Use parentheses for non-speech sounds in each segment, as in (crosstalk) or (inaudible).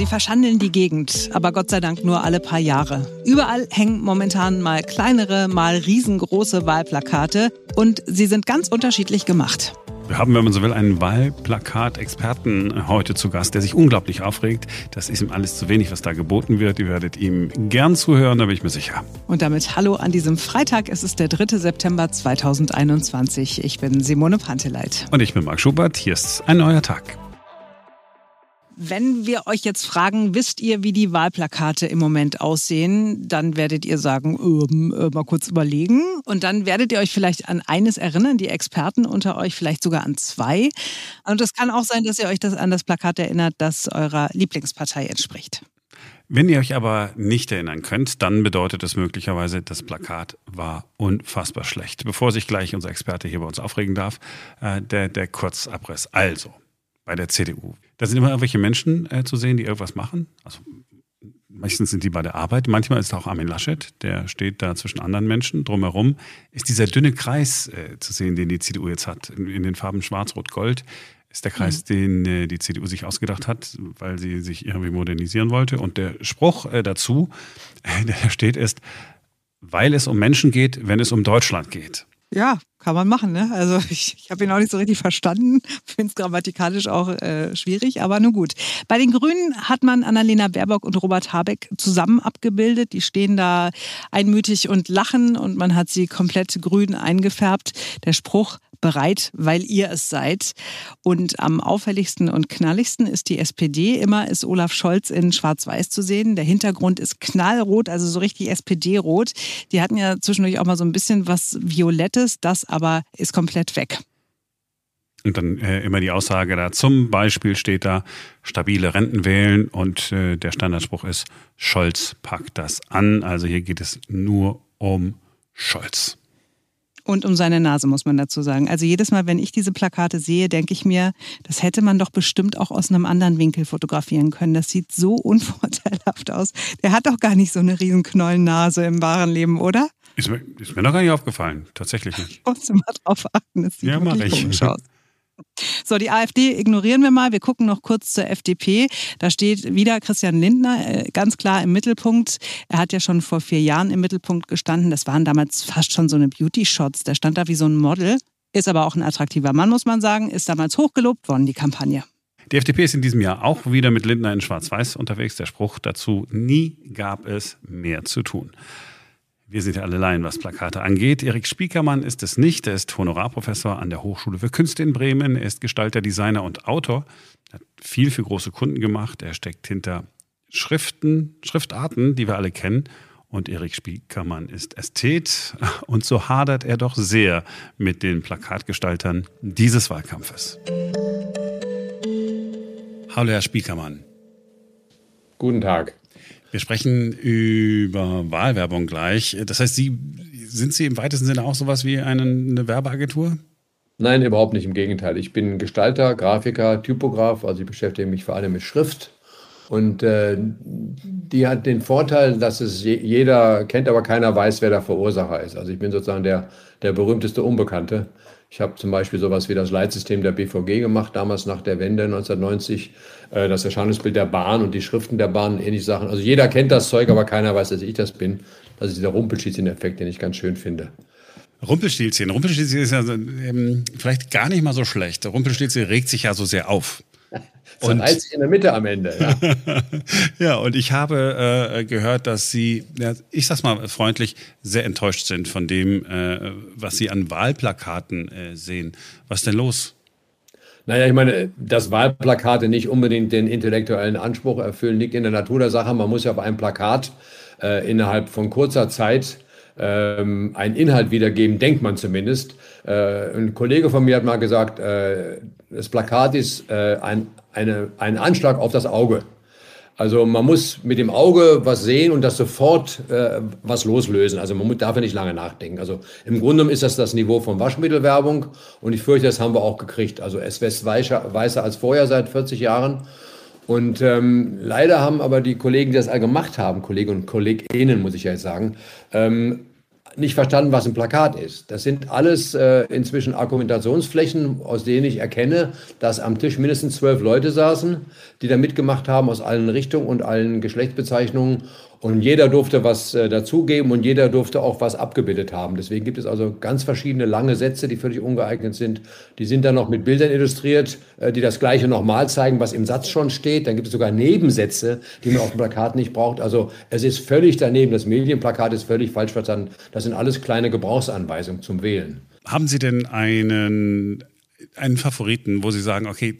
Sie verschandeln die Gegend, aber Gott sei Dank nur alle paar Jahre. Überall hängen momentan mal kleinere, mal riesengroße Wahlplakate und sie sind ganz unterschiedlich gemacht. Wir haben, wenn man so will, einen Wahlplakat-Experten heute zu Gast, der sich unglaublich aufregt. Das ist ihm alles zu wenig, was da geboten wird. Ihr werdet ihm gern zuhören, da bin ich mir sicher. Und damit hallo an diesem Freitag. Es ist der 3. September 2021. Ich bin Simone Panteleit. Und ich bin Marc Schubert. Hier ist ein neuer Tag. Wenn wir euch jetzt fragen, wisst ihr, wie die Wahlplakate im Moment aussehen, dann werdet ihr sagen, ähm, äh, mal kurz überlegen. Und dann werdet ihr euch vielleicht an eines erinnern, die Experten unter euch vielleicht sogar an zwei. Und es kann auch sein, dass ihr euch das an das Plakat erinnert, das eurer Lieblingspartei entspricht. Wenn ihr euch aber nicht erinnern könnt, dann bedeutet es möglicherweise, das Plakat war unfassbar schlecht. Bevor sich gleich unser Experte hier bei uns aufregen darf, äh, der, der Kurzabriss. Also, bei der CDU. Da sind immer irgendwelche Menschen äh, zu sehen, die irgendwas machen. Also meistens sind die bei der Arbeit. Manchmal ist auch Armin Laschet, der steht da zwischen anderen Menschen. Drumherum ist dieser dünne Kreis äh, zu sehen, den die CDU jetzt hat, in, in den Farben Schwarz, Rot, Gold. Ist der Kreis, mhm. den äh, die CDU sich ausgedacht hat, weil sie sich irgendwie modernisieren wollte. Und der Spruch äh, dazu, (laughs) der steht, ist, weil es um Menschen geht, wenn es um Deutschland geht. Ja, kann man machen. Ne? Also (laughs) ich, ich habe ihn auch nicht so richtig verstanden. Finde es grammatikalisch auch äh, schwierig, aber nur gut. Bei den Grünen hat man Annalena Baerbock und Robert Habeck zusammen abgebildet. Die stehen da einmütig und lachen und man hat sie komplett grün eingefärbt. Der Spruch bereit, weil ihr es seid. Und am auffälligsten und knalligsten ist die SPD. Immer ist Olaf Scholz in Schwarz-Weiß zu sehen. Der Hintergrund ist knallrot, also so richtig SPD-rot. Die hatten ja zwischendurch auch mal so ein bisschen was Violettes, das aber ist komplett weg. Und dann äh, immer die Aussage da, zum Beispiel steht da, stabile Renten wählen und äh, der Standardspruch ist, Scholz packt das an. Also hier geht es nur um Scholz. Und um seine Nase, muss man dazu sagen. Also jedes Mal, wenn ich diese Plakate sehe, denke ich mir, das hätte man doch bestimmt auch aus einem anderen Winkel fotografieren können. Das sieht so (laughs) unvorteilhaft aus. Der hat doch gar nicht so eine riesen Knollennase im wahren Leben, oder? Ist mir, ist mir noch gar nicht aufgefallen. Tatsächlich nicht. Ich muss mal drauf achten. Das sieht ja, mach ich. komisch aus. So, die AfD ignorieren wir mal. Wir gucken noch kurz zur FDP. Da steht wieder Christian Lindner äh, ganz klar im Mittelpunkt. Er hat ja schon vor vier Jahren im Mittelpunkt gestanden. Das waren damals fast schon so eine Beauty-Shots. Der stand da wie so ein Model. Ist aber auch ein attraktiver Mann, muss man sagen. Ist damals hochgelobt worden, die Kampagne. Die FDP ist in diesem Jahr auch wieder mit Lindner in Schwarz-Weiß unterwegs. Der Spruch dazu, nie gab es mehr zu tun. Wir sind ja alle Laien, was Plakate angeht. Erik Spiekermann ist es nicht. Er ist Honorarprofessor an der Hochschule für Künste in Bremen. Er ist Gestalter, Designer und Autor. Er hat viel für große Kunden gemacht. Er steckt hinter Schriften, Schriftarten, die wir alle kennen. Und Erik Spiekermann ist Ästhet. Und so hadert er doch sehr mit den Plakatgestaltern dieses Wahlkampfes. Hallo, Herr Spiekermann. Guten Tag. Wir sprechen über Wahlwerbung gleich. Das heißt, Sie sind Sie im weitesten Sinne auch sowas wie eine, eine Werbeagentur? Nein, überhaupt nicht. Im Gegenteil. Ich bin Gestalter, Grafiker, Typograf. Also ich beschäftige mich vor allem mit Schrift. Und äh, die hat den Vorteil, dass es jeder kennt, aber keiner weiß, wer der Verursacher ist. Also ich bin sozusagen der, der berühmteste Unbekannte. Ich habe zum Beispiel sowas wie das Leitsystem der BVG gemacht, damals nach der Wende 1990, äh, das Erscheinungsbild der Bahn und die Schriften der Bahn, ähnliche Sachen. Also jeder kennt das Zeug, aber keiner weiß, dass ich das bin. Das ist dieser Rumpelstilzchen-Effekt, den ich ganz schön finde. Rumpelstilzchen. Rumpelstilzchen ist ja ähm, vielleicht gar nicht mal so schlecht. Rumpelstilzchen regt sich ja so sehr auf. Und sich in der Mitte am Ende. Ja, (laughs) ja und ich habe äh, gehört, dass Sie, ja, ich sag's mal freundlich, sehr enttäuscht sind von dem, äh, was Sie an Wahlplakaten äh, sehen. Was ist denn los? Naja, ich meine, dass Wahlplakate nicht unbedingt den intellektuellen Anspruch erfüllen, liegt in der Natur der Sache. Man muss ja auf einem Plakat äh, innerhalb von kurzer Zeit ähm, einen Inhalt wiedergeben, denkt man zumindest. Äh, ein Kollege von mir hat mal gesagt, äh, das Plakat ist äh, ein, eine, ein Anschlag auf das Auge. Also man muss mit dem Auge was sehen und das sofort äh, was loslösen. Also man darf ja nicht lange nachdenken. Also im Grunde ist das das Niveau von Waschmittelwerbung und ich fürchte, das haben wir auch gekriegt. Also es wird weißer, weißer als vorher seit 40 Jahren. Und ähm, leider haben aber die Kollegen, die das all gemacht haben, Kollegen und Kolleginnen, muss ich ja jetzt sagen, ähm, nicht verstanden, was ein Plakat ist. Das sind alles äh, inzwischen Argumentationsflächen, aus denen ich erkenne, dass am Tisch mindestens zwölf Leute saßen, die da mitgemacht haben aus allen Richtungen und allen Geschlechtsbezeichnungen und jeder durfte was äh, dazugeben und jeder durfte auch was abgebildet haben. Deswegen gibt es also ganz verschiedene lange Sätze, die völlig ungeeignet sind. Die sind dann noch mit Bildern illustriert, äh, die das Gleiche nochmal zeigen, was im Satz schon steht. Dann gibt es sogar Nebensätze, die man auf dem Plakat nicht braucht. Also es ist völlig daneben. Das Medienplakat ist völlig falsch verstanden. Das sind alles kleine Gebrauchsanweisungen zum Wählen. Haben Sie denn einen, einen Favoriten, wo Sie sagen, okay,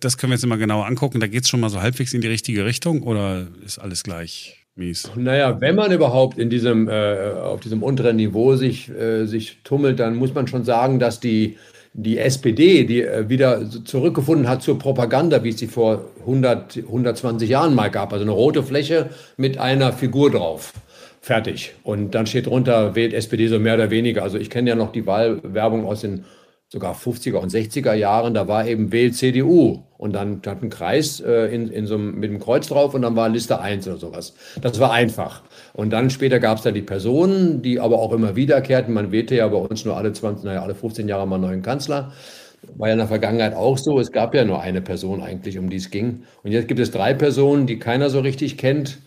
das, können wir jetzt immer genauer angucken, da geht es schon mal so halbwegs in die richtige Richtung oder ist alles gleich? Mies. Naja, wenn man überhaupt in diesem, äh, auf diesem unteren Niveau sich, äh, sich tummelt, dann muss man schon sagen, dass die, die SPD, die äh, wieder zurückgefunden hat zur Propaganda, wie es sie vor 100, 120 Jahren mal gab, also eine rote Fläche mit einer Figur drauf. Fertig. Und dann steht drunter, wählt SPD so mehr oder weniger. Also ich kenne ja noch die Wahlwerbung aus den sogar 50er und 60er Jahren, da war eben Wähl CDU und dann hat ein Kreis äh, in, in so einem, mit einem Kreuz drauf und dann war Liste 1 oder sowas. Das war einfach. Und dann später gab es da die Personen, die aber auch immer wiederkehrten. Man wählte ja bei uns nur alle 20, naja, alle 15 Jahre mal einen neuen Kanzler. War ja in der Vergangenheit auch so. Es gab ja nur eine Person eigentlich, um die es ging. Und jetzt gibt es drei Personen, die keiner so richtig kennt.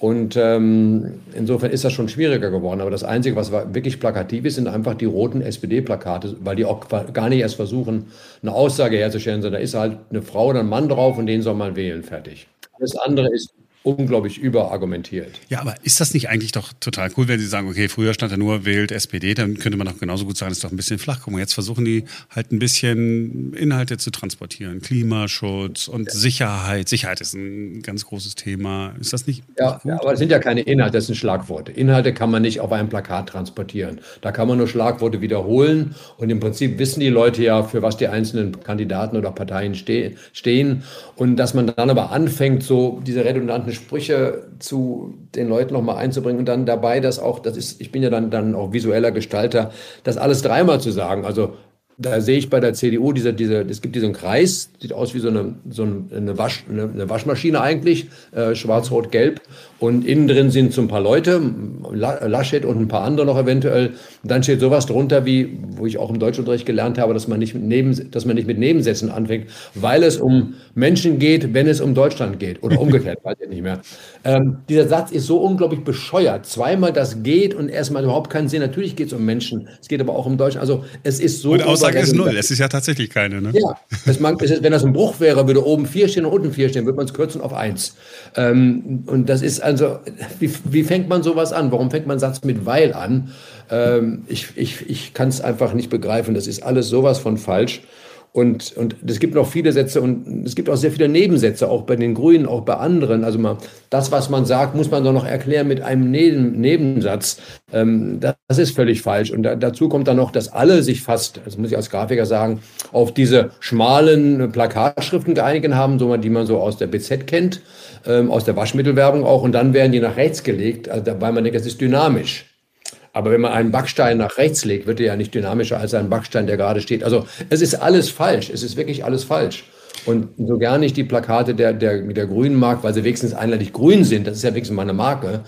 Und ähm, insofern ist das schon schwieriger geworden. Aber das Einzige, was wirklich plakativ ist, sind einfach die roten SPD-Plakate, weil die auch gar nicht erst versuchen, eine Aussage herzustellen, sondern da ist halt eine Frau oder ein Mann drauf und den soll man wählen, fertig. Das andere ist unglaublich überargumentiert. Ja, aber ist das nicht eigentlich doch total cool, wenn Sie sagen, okay, früher stand da nur wählt SPD, dann könnte man doch genauso gut sagen, es ist doch ein bisschen flach. Guck mal, jetzt versuchen die halt ein bisschen Inhalte zu transportieren. Klimaschutz und. Sicherheit. Sicherheit ist ein ganz großes Thema. Ist das nicht? Ja, ja, aber das sind ja keine Inhalte, das sind Schlagworte. Inhalte kann man nicht auf einem Plakat transportieren. Da kann man nur Schlagworte wiederholen und im Prinzip wissen die Leute ja, für was die einzelnen Kandidaten oder Parteien ste stehen. Und dass man dann aber anfängt, so diese redundanten Sprüche zu den Leuten nochmal einzubringen und dann dabei das auch, das ist, ich bin ja dann, dann auch visueller Gestalter, das alles dreimal zu sagen. Also da sehe ich bei der CDU, diese, diese, es gibt diesen Kreis, sieht aus wie so eine, so eine, Wasch, eine, eine Waschmaschine eigentlich, äh, schwarz-rot-gelb. Und innen drin sind so ein paar Leute, Laschet und ein paar andere noch eventuell. Und dann steht sowas drunter wie, wo ich auch im Deutschunterricht gelernt habe, dass man nicht mit, Neben, dass man nicht mit Nebensätzen anfängt, weil es um Menschen geht, wenn es um Deutschland geht. Oder (laughs) umgekehrt, weiß ich nicht mehr. Ähm, dieser Satz ist so unglaublich bescheuert. Zweimal das geht und erstmal überhaupt keinen Sinn. Natürlich geht es um Menschen. Es geht aber auch um Deutschland. Also es ist so. Und Aussage ist null. Es ist ja tatsächlich keine. Ne? Ja. Es mag, es ist, wenn das ein Bruch wäre, würde oben vier stehen und unten vier stehen, würde man es kürzen auf eins. Ähm, und das ist also, wie, wie fängt man sowas an? Warum fängt man Satz mit weil an? Ähm, ich ich, ich kann es einfach nicht begreifen. Das ist alles sowas von falsch. Und, und es gibt noch viele Sätze und es gibt auch sehr viele Nebensätze, auch bei den Grünen, auch bei anderen. Also mal, das, was man sagt, muss man doch noch erklären mit einem Neben, Nebensatz. Ähm, das ist völlig falsch. Und da, dazu kommt dann noch, dass alle sich fast, das muss ich als Grafiker sagen, auf diese schmalen Plakatschriften geeinigt haben, so, die man so aus der BZ kennt, ähm, aus der Waschmittelwerbung auch. Und dann werden die nach rechts gelegt, also, weil man denkt, das ist dynamisch. Aber wenn man einen Backstein nach rechts legt, wird er ja nicht dynamischer als ein Backstein, der gerade steht. Also es ist alles falsch. Es ist wirklich alles falsch. Und so gar nicht die Plakate der, der, der Grünen mag, weil sie wenigstens einheitlich grün sind. Das ist ja wenigstens meine Marke.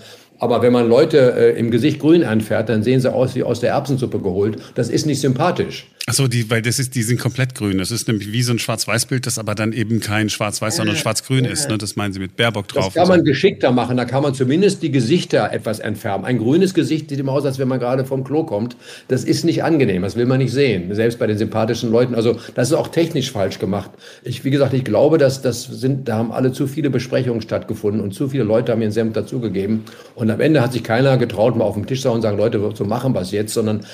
Aber wenn man Leute äh, im Gesicht grün anfährt, dann sehen sie aus wie aus der Erbsensuppe geholt. Das ist nicht sympathisch. Achso, die, weil das ist, die sind komplett grün. Das ist nämlich wie so ein Schwarz-Weiß-Bild, das aber dann eben kein Schwarz-Weiß, sondern Schwarz-Grün ist. Ne? Das meinen Sie mit Baerbock drauf. Das kann man so. geschickter machen. Da kann man zumindest die Gesichter etwas entfärben. Ein grünes Gesicht sieht immer aus, als wenn man gerade vom Klo kommt. Das ist nicht angenehm. Das will man nicht sehen. Selbst bei den sympathischen Leuten. Also, das ist auch technisch falsch gemacht. Ich, wie gesagt, ich glaube, dass das sind, da haben alle zu viele Besprechungen stattgefunden und zu viele Leute haben ihren Senf dazugegeben. Und am Ende hat sich keiner getraut, mal auf den Tisch zu sagen und sagen, Leute, so machen wir es jetzt, sondern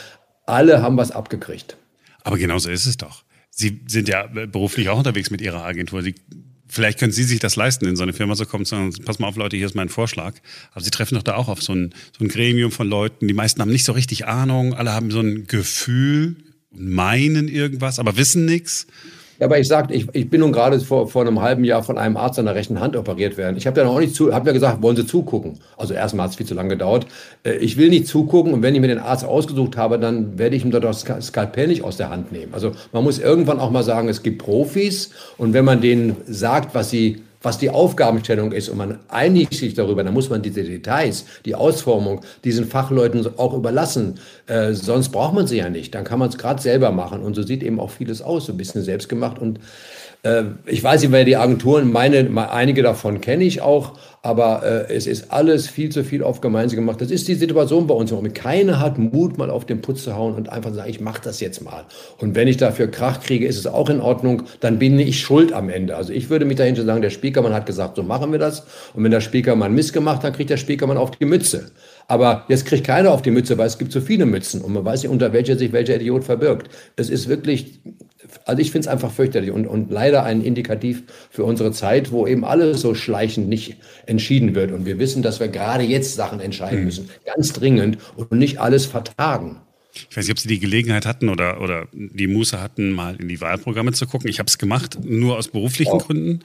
alle haben was abgekriegt. Aber genauso ist es doch. Sie sind ja beruflich auch unterwegs mit Ihrer Agentur. Sie, vielleicht können Sie sich das leisten, in so eine Firma zu kommen und sagen, pass mal auf, Leute, hier ist mein Vorschlag. Aber Sie treffen doch da auch auf so ein, so ein Gremium von Leuten. Die meisten haben nicht so richtig Ahnung. Alle haben so ein Gefühl meinen irgendwas, aber wissen nichts. Ja, aber ich sagte, ich, ich bin nun gerade vor, vor einem halben Jahr von einem Arzt an der rechten Hand operiert werden. Ich habe dann auch nicht zu, habe ja gesagt, wollen Sie zugucken? Also erstmal hat es viel zu lange gedauert. Äh, ich will nicht zugucken und wenn ich mir den Arzt ausgesucht habe, dann werde ich ihm dort das Skalpell nicht aus der Hand nehmen. Also man muss irgendwann auch mal sagen, es gibt Profis und wenn man denen sagt, was sie was die Aufgabenstellung ist und man einigt sich darüber, dann muss man diese Details, die Ausformung diesen Fachleuten auch überlassen. Äh, sonst braucht man sie ja nicht. Dann kann man es gerade selber machen. Und so sieht eben auch vieles aus, so ein bisschen selbst gemacht. Und äh, ich weiß nicht, wer die Agenturen, meine, einige davon kenne ich auch, aber äh, es ist alles viel zu viel auf gemeinsam gemacht. Das ist die Situation bei uns. Keiner hat Mut, mal auf den Putz zu hauen und einfach zu sagen, ich mache das jetzt mal. Und wenn ich dafür Krach kriege, ist es auch in Ordnung, dann bin ich schuld am Ende. Also ich würde mich dahinter sagen, der Spiekermann hat gesagt, so machen wir das. Und wenn der Spiekermann missgemacht hat, kriegt der Spiekermann auf die Mütze. Aber jetzt kriegt keiner auf die Mütze, weil es gibt so viele Mützen und man weiß nicht, unter welcher sich welcher Idiot verbirgt. Es ist wirklich also ich finde es einfach fürchterlich und, und leider ein Indikativ für unsere Zeit, wo eben alles so schleichend nicht entschieden wird. Und wir wissen, dass wir gerade jetzt Sachen entscheiden mhm. müssen, ganz dringend und nicht alles vertagen. Ich weiß nicht, ob Sie die Gelegenheit hatten oder, oder die Muße hatten, mal in die Wahlprogramme zu gucken. Ich habe es gemacht, nur aus beruflichen oh. Gründen.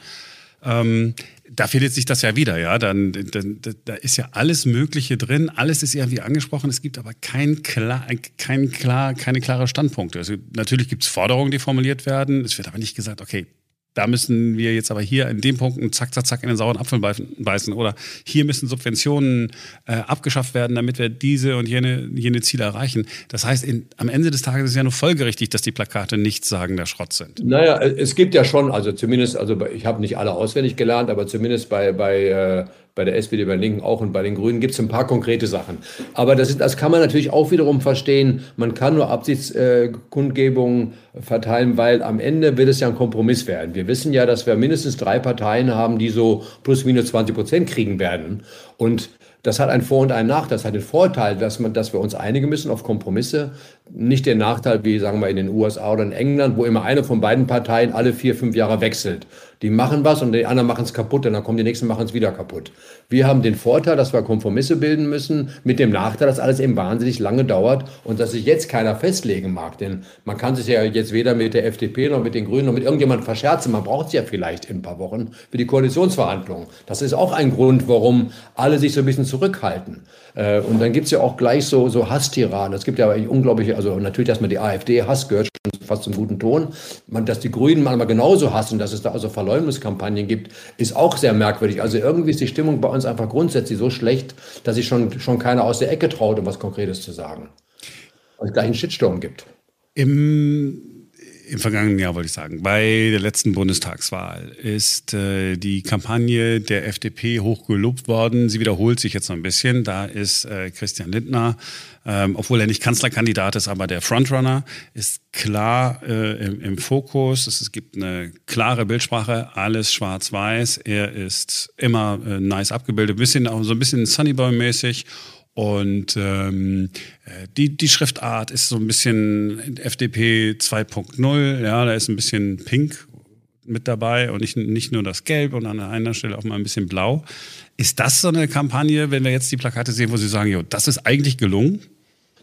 Ähm, da findet sich das ja wieder, ja. Dann, dann, da ist ja alles Mögliche drin, alles ist irgendwie angesprochen. Es gibt aber kein klar, kein klar, keine klare Standpunkte. Also natürlich gibt es Forderungen, die formuliert werden. Es wird aber nicht gesagt, okay, da müssen wir jetzt aber hier in dem Punkt zack, zack, zack in den sauren Apfel beißen. Oder hier müssen Subventionen äh, abgeschafft werden, damit wir diese und jene, jene Ziele erreichen. Das heißt, in, am Ende des Tages ist ja nur folgerichtig, dass die Plakate nichts sagen, der Schrott sind. Naja, es gibt ja schon, also zumindest, also ich habe nicht alle auswendig gelernt, aber zumindest bei, bei äh, bei der SPD, bei den Linken auch und bei den Grünen gibt es ein paar konkrete Sachen. Aber das, ist, das kann man natürlich auch wiederum verstehen. Man kann nur Absichtskundgebungen verteilen, weil am Ende wird es ja ein Kompromiss werden. Wir wissen ja, dass wir mindestens drei Parteien haben, die so plus minus 20 Prozent kriegen werden. Und das hat einen Vor- und einen Nachteil. Das hat den Vorteil, dass, man, dass wir uns einigen müssen auf Kompromisse. Nicht den Nachteil, wie sagen wir in den USA oder in England, wo immer eine von beiden Parteien alle vier, fünf Jahre wechselt. Die machen was und die anderen machen es kaputt und dann kommen die nächsten machen es wieder kaputt. Wir haben den Vorteil, dass wir Kompromisse bilden müssen, mit dem Nachteil, dass alles eben wahnsinnig lange dauert und dass sich jetzt keiner festlegen mag. Denn man kann sich ja jetzt weder mit der FDP noch mit den Grünen noch mit irgendjemandem verscherzen. Man braucht es ja vielleicht in ein paar Wochen für die Koalitionsverhandlungen. Das ist auch ein Grund, warum alle sich so ein bisschen zurückhalten. Äh, und dann gibt es ja auch gleich so, so Hasstiraden. Es gibt ja unglaubliche, also natürlich, dass man die AfD Hass gehört, schon fast zum guten Ton. Man, dass die Grünen manchmal genauso hassen, dass es da also Verleumdungskampagnen gibt, ist auch sehr merkwürdig. Also irgendwie ist die Stimmung bei uns einfach grundsätzlich so schlecht, dass sich schon, schon keiner aus der Ecke traut, um was Konkretes zu sagen. Und es gleich einen Shitstorm gibt. Im im vergangenen Jahr wollte ich sagen, bei der letzten Bundestagswahl ist äh, die Kampagne der FDP hochgelobt worden. Sie wiederholt sich jetzt noch ein bisschen. Da ist äh, Christian Lindner, ähm, obwohl er nicht Kanzlerkandidat ist, aber der Frontrunner, ist klar äh, im, im, Fokus. Es, es, gibt eine klare Bildsprache, alles schwarz-weiß. Er ist immer äh, nice abgebildet, bisschen auch so ein bisschen Sunnyboy-mäßig und ähm, die, die Schriftart ist so ein bisschen FDP 2.0, ja, da ist ein bisschen Pink mit dabei und nicht, nicht nur das Gelb und an einer Stelle auch mal ein bisschen Blau. Ist das so eine Kampagne, wenn wir jetzt die Plakate sehen, wo Sie sagen, jo, das ist eigentlich gelungen?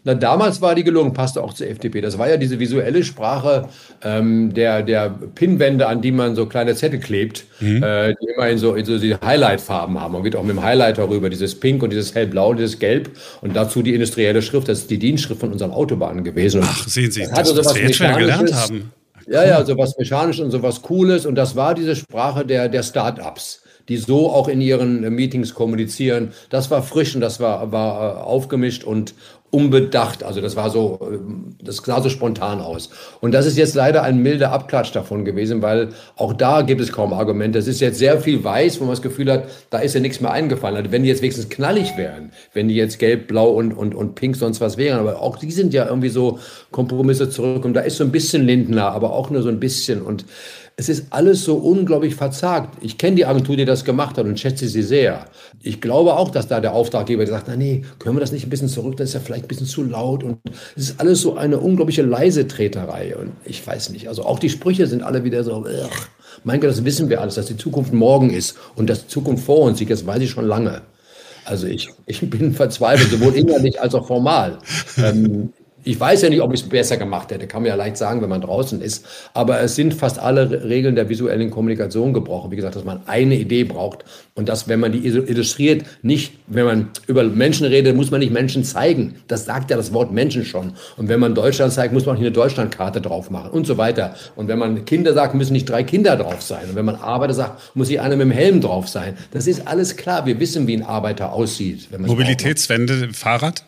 Na, damals war die gelungen, passte auch zur FDP. Das war ja diese visuelle Sprache ähm, der, der Pinwände, an die man so kleine Zettel klebt, mhm. äh, die immer in so, in so die Highlight-Farben haben. Man geht auch mit dem Highlighter rüber, dieses Pink und dieses Hellblau, dieses Gelb und dazu die industrielle Schrift. Das ist die Dienstschrift von unseren Autobahnen gewesen. Ach, sehen Sie, das, das, das wir jetzt schon gelernt haben. Ja, ja, sowas Mechanisches und sowas Cooles. Und das war diese Sprache der, der Start-ups die so auch in ihren Meetings kommunizieren. Das war frisch und das war, war äh, aufgemischt und, unbedacht. Also das war so, ähm, das sah so spontan aus. Und das ist jetzt leider ein milder Abklatsch davon gewesen, weil auch da gibt es kaum Argumente. Es ist jetzt sehr viel weiß, wo man das Gefühl hat, da ist ja nichts mehr eingefallen. Also wenn die jetzt wenigstens knallig wären, wenn die jetzt gelb, blau und, und, und pink sonst was wären, aber auch die sind ja irgendwie so Kompromisse zurück und da ist so ein bisschen Lindner, aber auch nur so ein bisschen und es ist alles so unglaublich verzagt. Ich kenne die Agentur, die das gemacht hat und schätze sie sehr. Ich glaube auch, dass da der Auftraggeber sagt, na nee, können wir das nicht ein bisschen zurück, das ist ja vielleicht ein bisschen zu laut und es ist alles so eine unglaubliche leise Treterei und ich weiß nicht. Also auch die Sprüche sind alle wieder so, ugh. mein Gott, das wissen wir alles, dass die Zukunft morgen ist und dass die Zukunft vor uns liegt, das weiß ich schon lange. Also ich, ich bin verzweifelt, sowohl innerlich als auch formal. Ähm, Ich weiß ja nicht, ob ich es besser gemacht hätte, kann man ja leicht sagen, wenn man draußen ist. Aber es sind fast alle Regeln der visuellen Kommunikation gebrochen. Wie gesagt, dass man eine Idee braucht und dass, wenn man die illustriert, nicht, wenn man über Menschen redet, muss man nicht Menschen zeigen. Das sagt ja das Wort Menschen schon. Und wenn man Deutschland zeigt, muss man auch nicht eine Deutschlandkarte drauf machen und so weiter. Und wenn man Kinder sagt, müssen nicht drei Kinder drauf sein. Und wenn man Arbeiter sagt, muss hier einer mit dem Helm drauf sein. Das ist alles klar. Wir wissen, wie ein Arbeiter aussieht. Mobilitätswende, Fahrrad?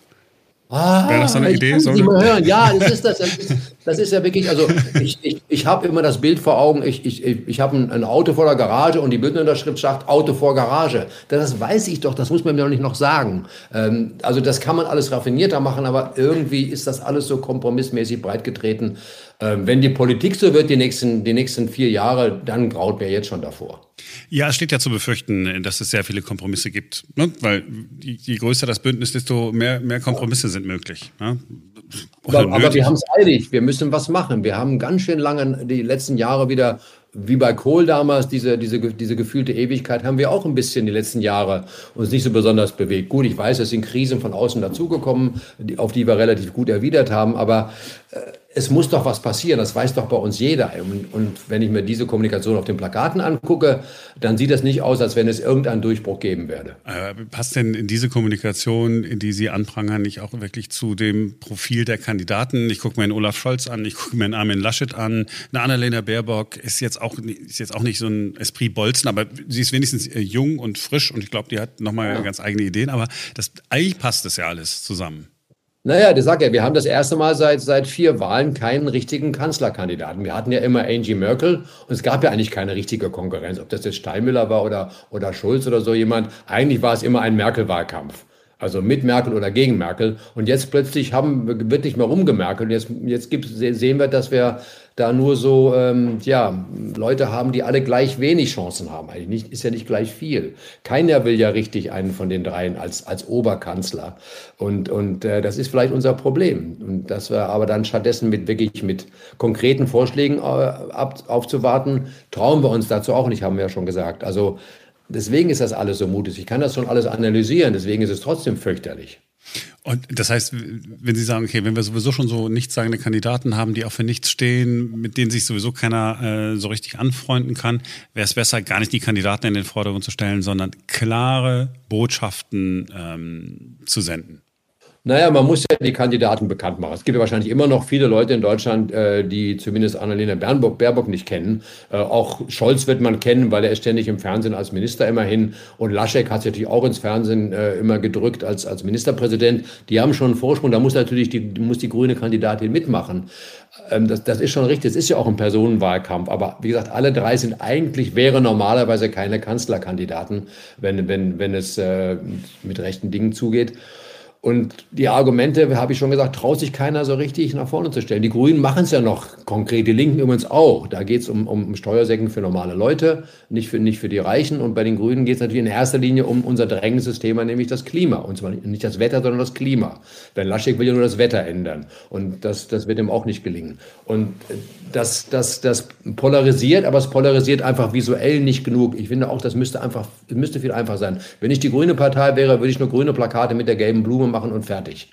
Ah, Wäre das so eine ich Idee? So hören. Ja, (laughs) das ist das. Das ist, das ist ja wirklich, also ich, ich, ich habe immer das Bild vor Augen, ich, ich, ich habe ein, ein, Auto vor der Garage und die Bündnerschrift sagt Auto vor Garage. Das weiß ich doch, das muss man mir doch nicht noch sagen. Ähm, also das kann man alles raffinierter machen, aber irgendwie ist das alles so kompromissmäßig breitgetreten. Ähm, wenn die Politik so wird, die nächsten, die nächsten vier Jahre, dann graut mir jetzt schon davor. Ja, es steht ja zu befürchten, dass es sehr viele Kompromisse gibt. Ne? Weil je größer das Bündnis, desto mehr, mehr Kompromisse sind möglich. Ne? Aber, aber, wir haben es eilig, wir müssen was machen. Wir haben ganz schön lange die letzten Jahre wieder, wie bei Kohl damals, diese, diese, diese gefühlte Ewigkeit, haben wir auch ein bisschen die letzten Jahre uns nicht so besonders bewegt. Gut, ich weiß, es sind Krisen von außen dazugekommen, auf die wir relativ gut erwidert haben, aber äh, es muss doch was passieren, das weiß doch bei uns jeder. Und, und, wenn ich mir diese Kommunikation auf den Plakaten angucke, dann sieht das nicht aus, als wenn es irgendeinen Durchbruch geben werde. Äh, passt denn in diese Kommunikation, in die Sie anprangern, nicht auch wirklich zu dem Profil der Kandidaten? Ich gucke mir einen Olaf Scholz an, ich gucke mir einen Armin Laschet an, eine Annalena Baerbock ist jetzt auch, ist jetzt auch nicht so ein Esprit Bolzen, aber sie ist wenigstens äh, jung und frisch und ich glaube, die hat nochmal ja. ganz eigene Ideen, aber das, eigentlich passt das ja alles zusammen. Naja, das sagt ja, wir haben das erste Mal seit, seit vier Wahlen keinen richtigen Kanzlerkandidaten. Wir hatten ja immer Angie Merkel und es gab ja eigentlich keine richtige Konkurrenz, ob das jetzt Steinmüller war oder, oder Schulz oder so jemand. Eigentlich war es immer ein Merkel-Wahlkampf. Also mit Merkel oder gegen Merkel. Und jetzt plötzlich haben, wird nicht mehr rumgemerkelt. Jetzt, jetzt gibt, sehen wir, dass wir da nur so ähm, ja, Leute haben, die alle gleich wenig Chancen haben. Eigentlich nicht, ist ja nicht gleich viel. Keiner will ja richtig einen von den dreien als, als Oberkanzler. Und, und äh, das ist vielleicht unser Problem. Und dass wir aber dann stattdessen mit wirklich mit konkreten Vorschlägen äh, ab, aufzuwarten, trauen wir uns dazu auch nicht, haben wir ja schon gesagt. Also deswegen ist das alles so mutig. Ich kann das schon alles analysieren, deswegen ist es trotzdem fürchterlich. Und das heißt, wenn Sie sagen, okay, wenn wir sowieso schon so nichtssagende Kandidaten haben, die auch für nichts stehen, mit denen sich sowieso keiner äh, so richtig anfreunden kann, wäre es besser, gar nicht die Kandidaten in den Vordergrund zu stellen, sondern klare Botschaften ähm, zu senden. Naja, man muss ja die Kandidaten bekannt machen. Es gibt ja wahrscheinlich immer noch viele Leute in Deutschland, äh, die zumindest Annalena Baerbock, Baerbock nicht kennen. Äh, auch Scholz wird man kennen, weil er ist ständig im Fernsehen als Minister immerhin. Und Laschek hat sich natürlich auch ins Fernsehen äh, immer gedrückt als, als Ministerpräsident. Die haben schon einen Vorsprung. Da muss natürlich die, muss die grüne Kandidatin mitmachen. Ähm, das, das ist schon richtig. Es ist ja auch ein Personenwahlkampf. Aber wie gesagt, alle drei sind eigentlich, wäre normalerweise keine Kanzlerkandidaten, wenn, wenn, wenn es äh, mit rechten Dingen zugeht. Und die Argumente, habe ich schon gesagt, traut sich keiner so richtig nach vorne zu stellen. Die Grünen machen es ja noch konkret, die Linken übrigens auch. Da geht es um, um Steuersäcken für normale Leute, nicht für, nicht für die Reichen. Und bei den Grünen geht es natürlich in erster Linie um unser drängendes Thema, nämlich das Klima. Und zwar nicht das Wetter, sondern das Klima. Denn Laschek will ja nur das Wetter ändern. Und das, das wird ihm auch nicht gelingen. Und das, das, das polarisiert, aber es polarisiert einfach visuell nicht genug. Ich finde auch, das müsste einfach, müsste viel einfacher sein. Wenn ich die grüne Partei wäre, würde ich nur grüne Plakate mit der gelben Blume machen und fertig.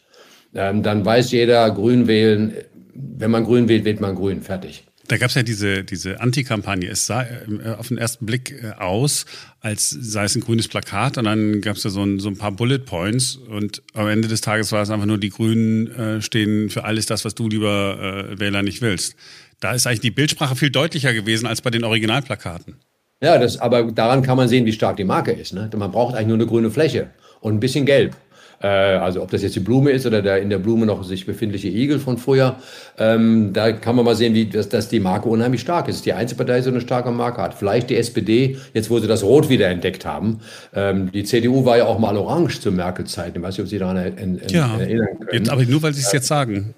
Ähm, dann weiß jeder, grün wählen, wenn man grün wählt, wählt man grün, fertig. Da gab es ja diese, diese Anti-Kampagne. Es sah äh, auf den ersten Blick äh, aus, als sei es ein grünes Plakat und dann gab es da so ein, so ein paar Bullet Points und am Ende des Tages war es einfach nur, die Grünen äh, stehen für alles das, was du lieber äh, Wähler nicht willst. Da ist eigentlich die Bildsprache viel deutlicher gewesen als bei den Originalplakaten. Ja, das, aber daran kann man sehen, wie stark die Marke ist. Ne? Man braucht eigentlich nur eine grüne Fläche und ein bisschen Gelb. Äh, also ob das jetzt die Blume ist oder der in der Blume noch sich befindliche Igel von früher, ähm, da kann man mal sehen, wie dass, dass die Marke unheimlich stark ist. Die einzige Partei, die so eine starke Marke hat. Vielleicht die SPD, jetzt wo sie das Rot wieder entdeckt haben. Ähm, die CDU war ja auch mal orange zur Merkel-Zeit. Ich weiß nicht, ob Sie daran erinnern ja, erinnern können. Jetzt, aber nur, weil Sie es jetzt sagen.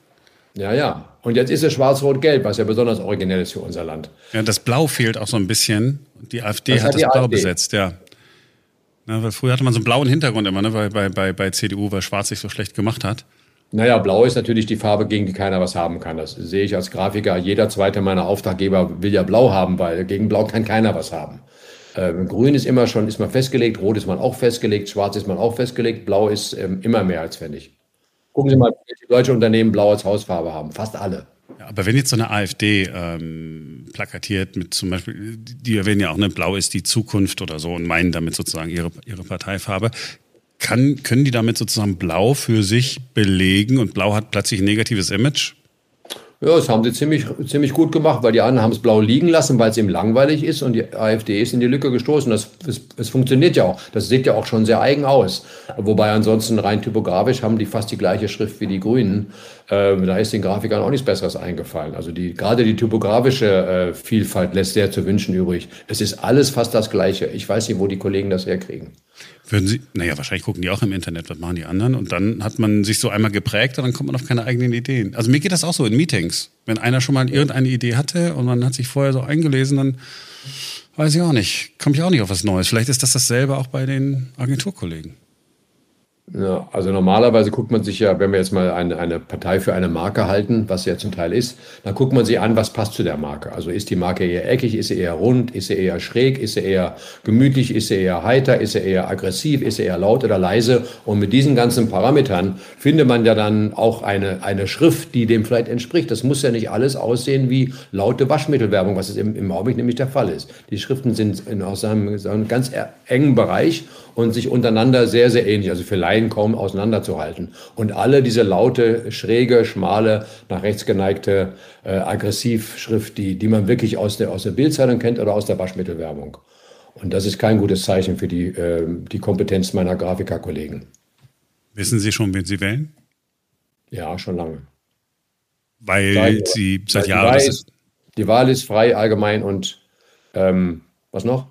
Ja, ja. Und jetzt ist es schwarz-rot-gelb, was ja besonders originell ist für unser Land. Ja, das Blau fehlt auch so ein bisschen. Die AfD das hat, hat das Blau AfD. besetzt, ja. Na, weil früher hatte man so einen blauen Hintergrund immer, ne, bei, bei, bei, bei CDU, weil Schwarz sich so schlecht gemacht hat. Naja, blau ist natürlich die Farbe, gegen die keiner was haben kann. Das sehe ich als Grafiker. Jeder zweite meiner Auftraggeber will ja blau haben, weil gegen blau kann keiner was haben. Ähm, Grün ist immer schon, ist man festgelegt, Rot ist man auch festgelegt, Schwarz ist man auch festgelegt, Blau ist ähm, immer mehr als fändig. Gucken Sie mal, welche deutsche Unternehmen blau als Hausfarbe haben. Fast alle. Ja, aber wenn jetzt so eine AfD ähm, plakatiert mit zum Beispiel, die erwähnen ja auch, ne, blau ist die Zukunft oder so und meinen damit sozusagen ihre, ihre Parteifarbe, kann, können die damit sozusagen blau für sich belegen und blau hat plötzlich ein negatives Image? Ja, das haben sie ziemlich, ziemlich gut gemacht, weil die anderen haben es blau liegen lassen, weil es ihm langweilig ist und die AfD ist in die Lücke gestoßen. Das, das, das funktioniert ja auch. Das sieht ja auch schon sehr eigen aus. Wobei ansonsten rein typografisch haben die fast die gleiche Schrift wie die Grünen. Ähm, da ist den Grafikern auch nichts Besseres eingefallen. Also die, gerade die typografische äh, Vielfalt lässt sehr zu wünschen übrig. Es ist alles fast das Gleiche. Ich weiß nicht, wo die Kollegen das herkriegen. Würden Sie, naja, wahrscheinlich gucken die auch im Internet, was machen die anderen und dann hat man sich so einmal geprägt und dann kommt man auf keine eigenen Ideen. Also mir geht das auch so in Meetings. Wenn einer schon mal irgendeine Idee hatte und man hat sich vorher so eingelesen, dann weiß ich auch nicht, komme ich auch nicht auf was Neues. Vielleicht ist das dasselbe auch bei den Agenturkollegen. Ja, also normalerweise guckt man sich ja, wenn wir jetzt mal eine, eine Partei für eine Marke halten, was ja zum Teil ist, dann guckt man sich an, was passt zu der Marke. Also ist die Marke eher eckig, ist sie eher rund, ist sie eher schräg, ist sie eher gemütlich, ist sie eher heiter, ist sie eher aggressiv, ist sie eher laut oder leise. Und mit diesen ganzen Parametern findet man ja dann auch eine, eine Schrift, die dem vielleicht entspricht. Das muss ja nicht alles aussehen wie laute Waschmittelwerbung, was es im, im Augenblick nämlich der Fall ist. Die Schriften sind in, aus einem, einem ganz engen Bereich und sich untereinander sehr, sehr ähnlich, also für Laien kaum auseinanderzuhalten. Und alle diese laute, schräge, schmale, nach rechts geneigte äh, Aggressivschrift, die, die man wirklich aus der, aus der Bildzeitung kennt oder aus der Waschmittelwerbung. Und das ist kein gutes Zeichen für die, äh, die Kompetenz meiner Grafikerkollegen. Wissen Sie schon, wen Sie wählen? Ja, schon lange. Weil seit, Sie seit Jahren. Die Wahl, ist, die Wahl ist frei, allgemein und ähm, was noch?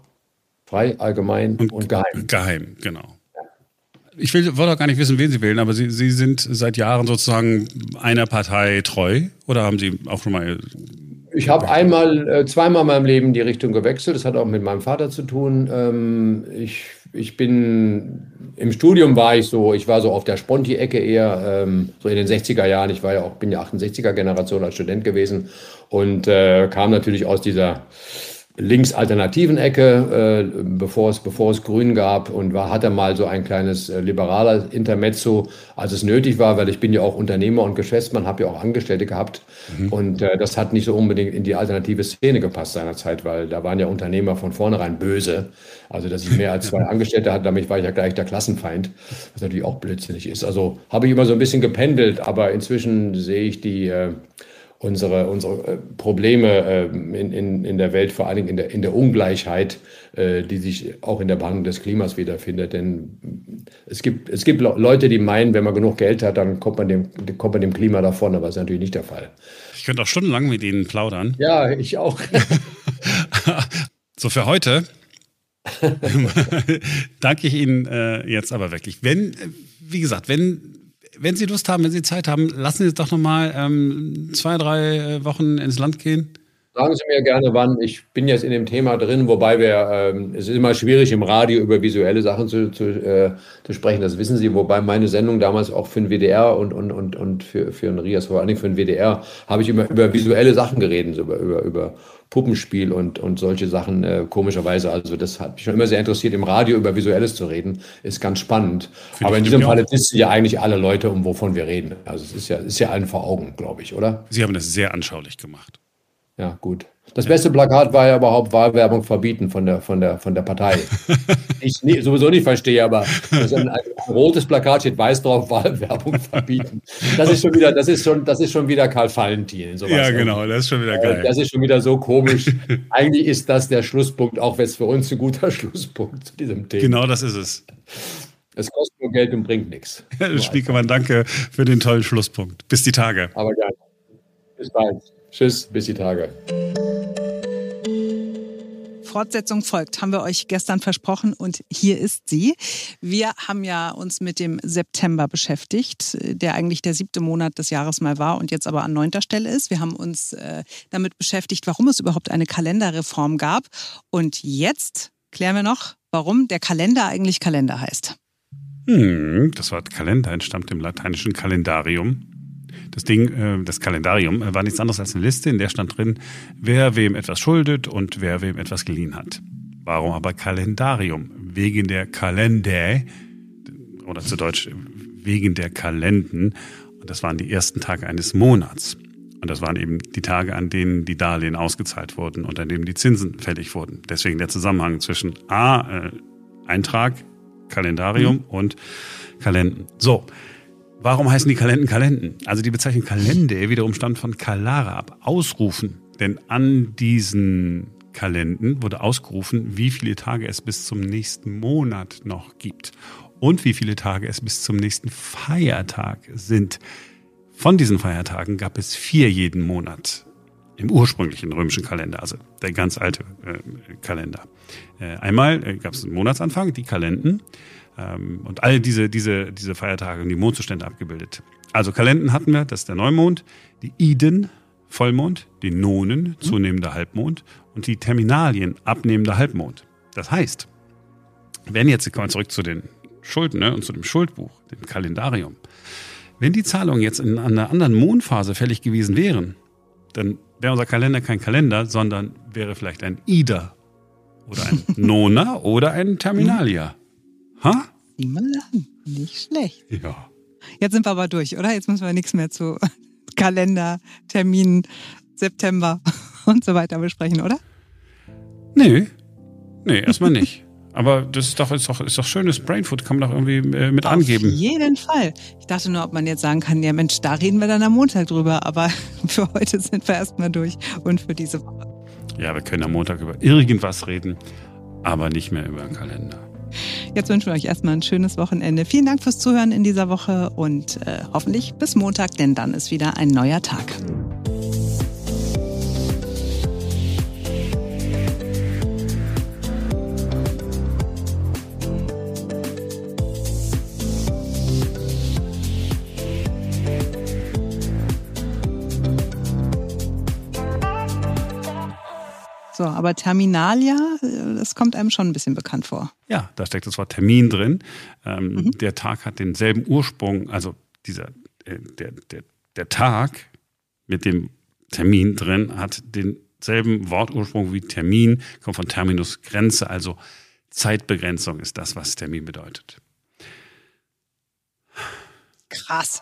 Frei, allgemein und, und geheim. Geheim, genau. Ich will, wollte auch gar nicht wissen, wen Sie wählen, aber Sie, Sie sind seit Jahren sozusagen einer Partei treu oder haben Sie auch schon mal. Ich habe einmal, äh, zweimal in meinem Leben die Richtung gewechselt. Das hat auch mit meinem Vater zu tun. Ähm, ich, ich bin im Studium war ich so, ich war so auf der Sponti-Ecke eher, ähm, so in den 60er Jahren. Ich war ja auch, bin ja 68er Generation als Student gewesen und äh, kam natürlich aus dieser links-alternativen Ecke, äh, bevor, es, bevor es Grün gab und war, hatte mal so ein kleines äh, liberaler Intermezzo, als es nötig war, weil ich bin ja auch Unternehmer und Geschäftsmann, habe ja auch Angestellte gehabt mhm. und äh, das hat nicht so unbedingt in die alternative Szene gepasst seinerzeit, weil da waren ja Unternehmer von vornherein böse. Also, dass ich mehr als zwei (laughs) Angestellte hatte, damit war ich ja gleich der Klassenfeind, was natürlich auch blödsinnig ist. Also habe ich immer so ein bisschen gependelt, aber inzwischen sehe ich die äh, unsere, unsere äh, Probleme äh, in, in, in der Welt, vor allen Dingen in der, in der Ungleichheit, äh, die sich auch in der Behandlung des Klimas wiederfindet. Denn es gibt, es gibt Leute, die meinen, wenn man genug Geld hat, dann kommt man dem, kommt man dem Klima davon, aber das ist natürlich nicht der Fall. Ich könnte auch stundenlang mit Ihnen plaudern. Ja, ich auch. (laughs) so für heute. (laughs) (laughs) danke ich Ihnen äh, jetzt aber wirklich. Wenn, wie gesagt, wenn wenn Sie Lust haben, wenn Sie Zeit haben, lassen Sie es doch nochmal ähm, zwei, drei äh, Wochen ins Land gehen. Sagen Sie mir gerne, wann. Ich bin jetzt in dem Thema drin, wobei wir, ähm, es ist immer schwierig im Radio über visuelle Sachen zu, zu, äh, zu sprechen, das wissen Sie. Wobei meine Sendung damals auch für den WDR und, und, und, und für, für den RIAS, vor allen Dingen für den WDR, habe ich immer über visuelle Sachen geredet, über, über, über Puppenspiel und, und solche Sachen, äh, komischerweise. Also das hat mich schon immer sehr interessiert, im Radio über Visuelles zu reden. Ist ganz spannend. Find Aber in diesem Fall wissen ja eigentlich alle Leute, um wovon wir reden. Also es ist ja, ist ja allen vor Augen, glaube ich, oder? Sie haben das sehr anschaulich gemacht. Ja, gut. Das beste Plakat war ja überhaupt Wahlwerbung verbieten von der, von der, von der Partei. (laughs) ich nie, sowieso nicht verstehe, aber ein, ein, rotes Plakat steht weiß drauf, Wahlwerbung verbieten. Das ist schon wieder, das ist schon, das ist schon wieder Karl Valentin. Sowas. Ja, genau, das ist schon wieder geil. Das ist schon wieder so komisch. (laughs) Eigentlich ist das der Schlusspunkt, auch wenn es für uns ein guter Schlusspunkt zu diesem Thema. Genau, das ist es. Es kostet nur Geld und bringt nichts. (laughs) Spiekermann, danke für den tollen Schlusspunkt. Bis die Tage. Aber gerne. Bis bald. Tschüss, bis die Tage. Fortsetzung folgt, haben wir euch gestern versprochen und hier ist sie. Wir haben ja uns mit dem September beschäftigt, der eigentlich der siebte Monat des Jahres mal war und jetzt aber an neunter Stelle ist. Wir haben uns äh, damit beschäftigt, warum es überhaupt eine Kalenderreform gab. Und jetzt klären wir noch, warum der Kalender eigentlich Kalender heißt. Hm, das Wort Kalender entstammt dem lateinischen Kalendarium das Ding, äh, das Kalendarium, äh, war nichts anderes als eine Liste, in der stand drin, wer wem etwas schuldet und wer wem etwas geliehen hat. Warum aber Kalendarium? Wegen der Kalender, oder zu Deutsch wegen der Kalenden. Und das waren die ersten Tage eines Monats. Und das waren eben die Tage, an denen die Darlehen ausgezahlt wurden und an denen die Zinsen fällig wurden. Deswegen der Zusammenhang zwischen A, äh, Eintrag, Kalendarium mhm. und Kalenden. So, warum heißen die Kalenden Kalenden? Also die Bezeichnung Kalende wiederum stammt von Kalara ab, ausrufen. Denn an diesen Kalenden wurde ausgerufen, wie viele Tage es bis zum nächsten Monat noch gibt und wie viele Tage es bis zum nächsten Feiertag sind. Von diesen Feiertagen gab es vier jeden Monat im ursprünglichen römischen Kalender, also der ganz alte äh, Kalender. Äh, einmal äh, gab es einen Monatsanfang, die Kalenden ähm, und all diese, diese, diese Feiertage und die Mondzustände abgebildet. Also Kalenden hatten wir, das ist der Neumond, die Iden, Vollmond, die Nonen, zunehmender Halbmond und die Terminalien, abnehmender Halbmond. Das heißt, wenn jetzt, kommen wir zurück zu den Schulden ne, und zu dem Schuldbuch, dem Kalendarium, wenn die Zahlungen jetzt in einer anderen Mondphase fällig gewesen wären, dann wäre unser Kalender kein Kalender, sondern wäre vielleicht ein Ida oder ein (laughs) Nona oder ein Terminalia. Ha? Mal an, nicht schlecht. Ja. Jetzt sind wir aber durch, oder? Jetzt müssen wir nichts mehr zu (laughs) Kalender, Terminen, September (laughs) und so weiter besprechen, oder? Nee. Nee, erstmal nicht. (laughs) Aber das ist doch, ist doch, ist doch schönes Brainfood, kann man doch irgendwie äh, mit Auf angeben. Auf jeden Fall. Ich dachte nur, ob man jetzt sagen kann, ja Mensch, da reden wir dann am Montag drüber. Aber für heute sind wir erstmal durch und für diese Woche. Ja, wir können am Montag über irgendwas reden, aber nicht mehr über den Kalender. Jetzt wünschen wir euch erstmal ein schönes Wochenende. Vielen Dank fürs Zuhören in dieser Woche und äh, hoffentlich bis Montag, denn dann ist wieder ein neuer Tag. So, aber Terminalia, äh, das kommt einem schon ein bisschen bekannt vor. Ja, da steckt das Wort Termin drin. Ähm, mhm. Der Tag hat denselben Ursprung, also dieser, äh, der, der, der Tag mit dem Termin drin hat denselben Wortursprung wie Termin, kommt von Terminus Grenze, also Zeitbegrenzung ist das, was Termin bedeutet. Krass.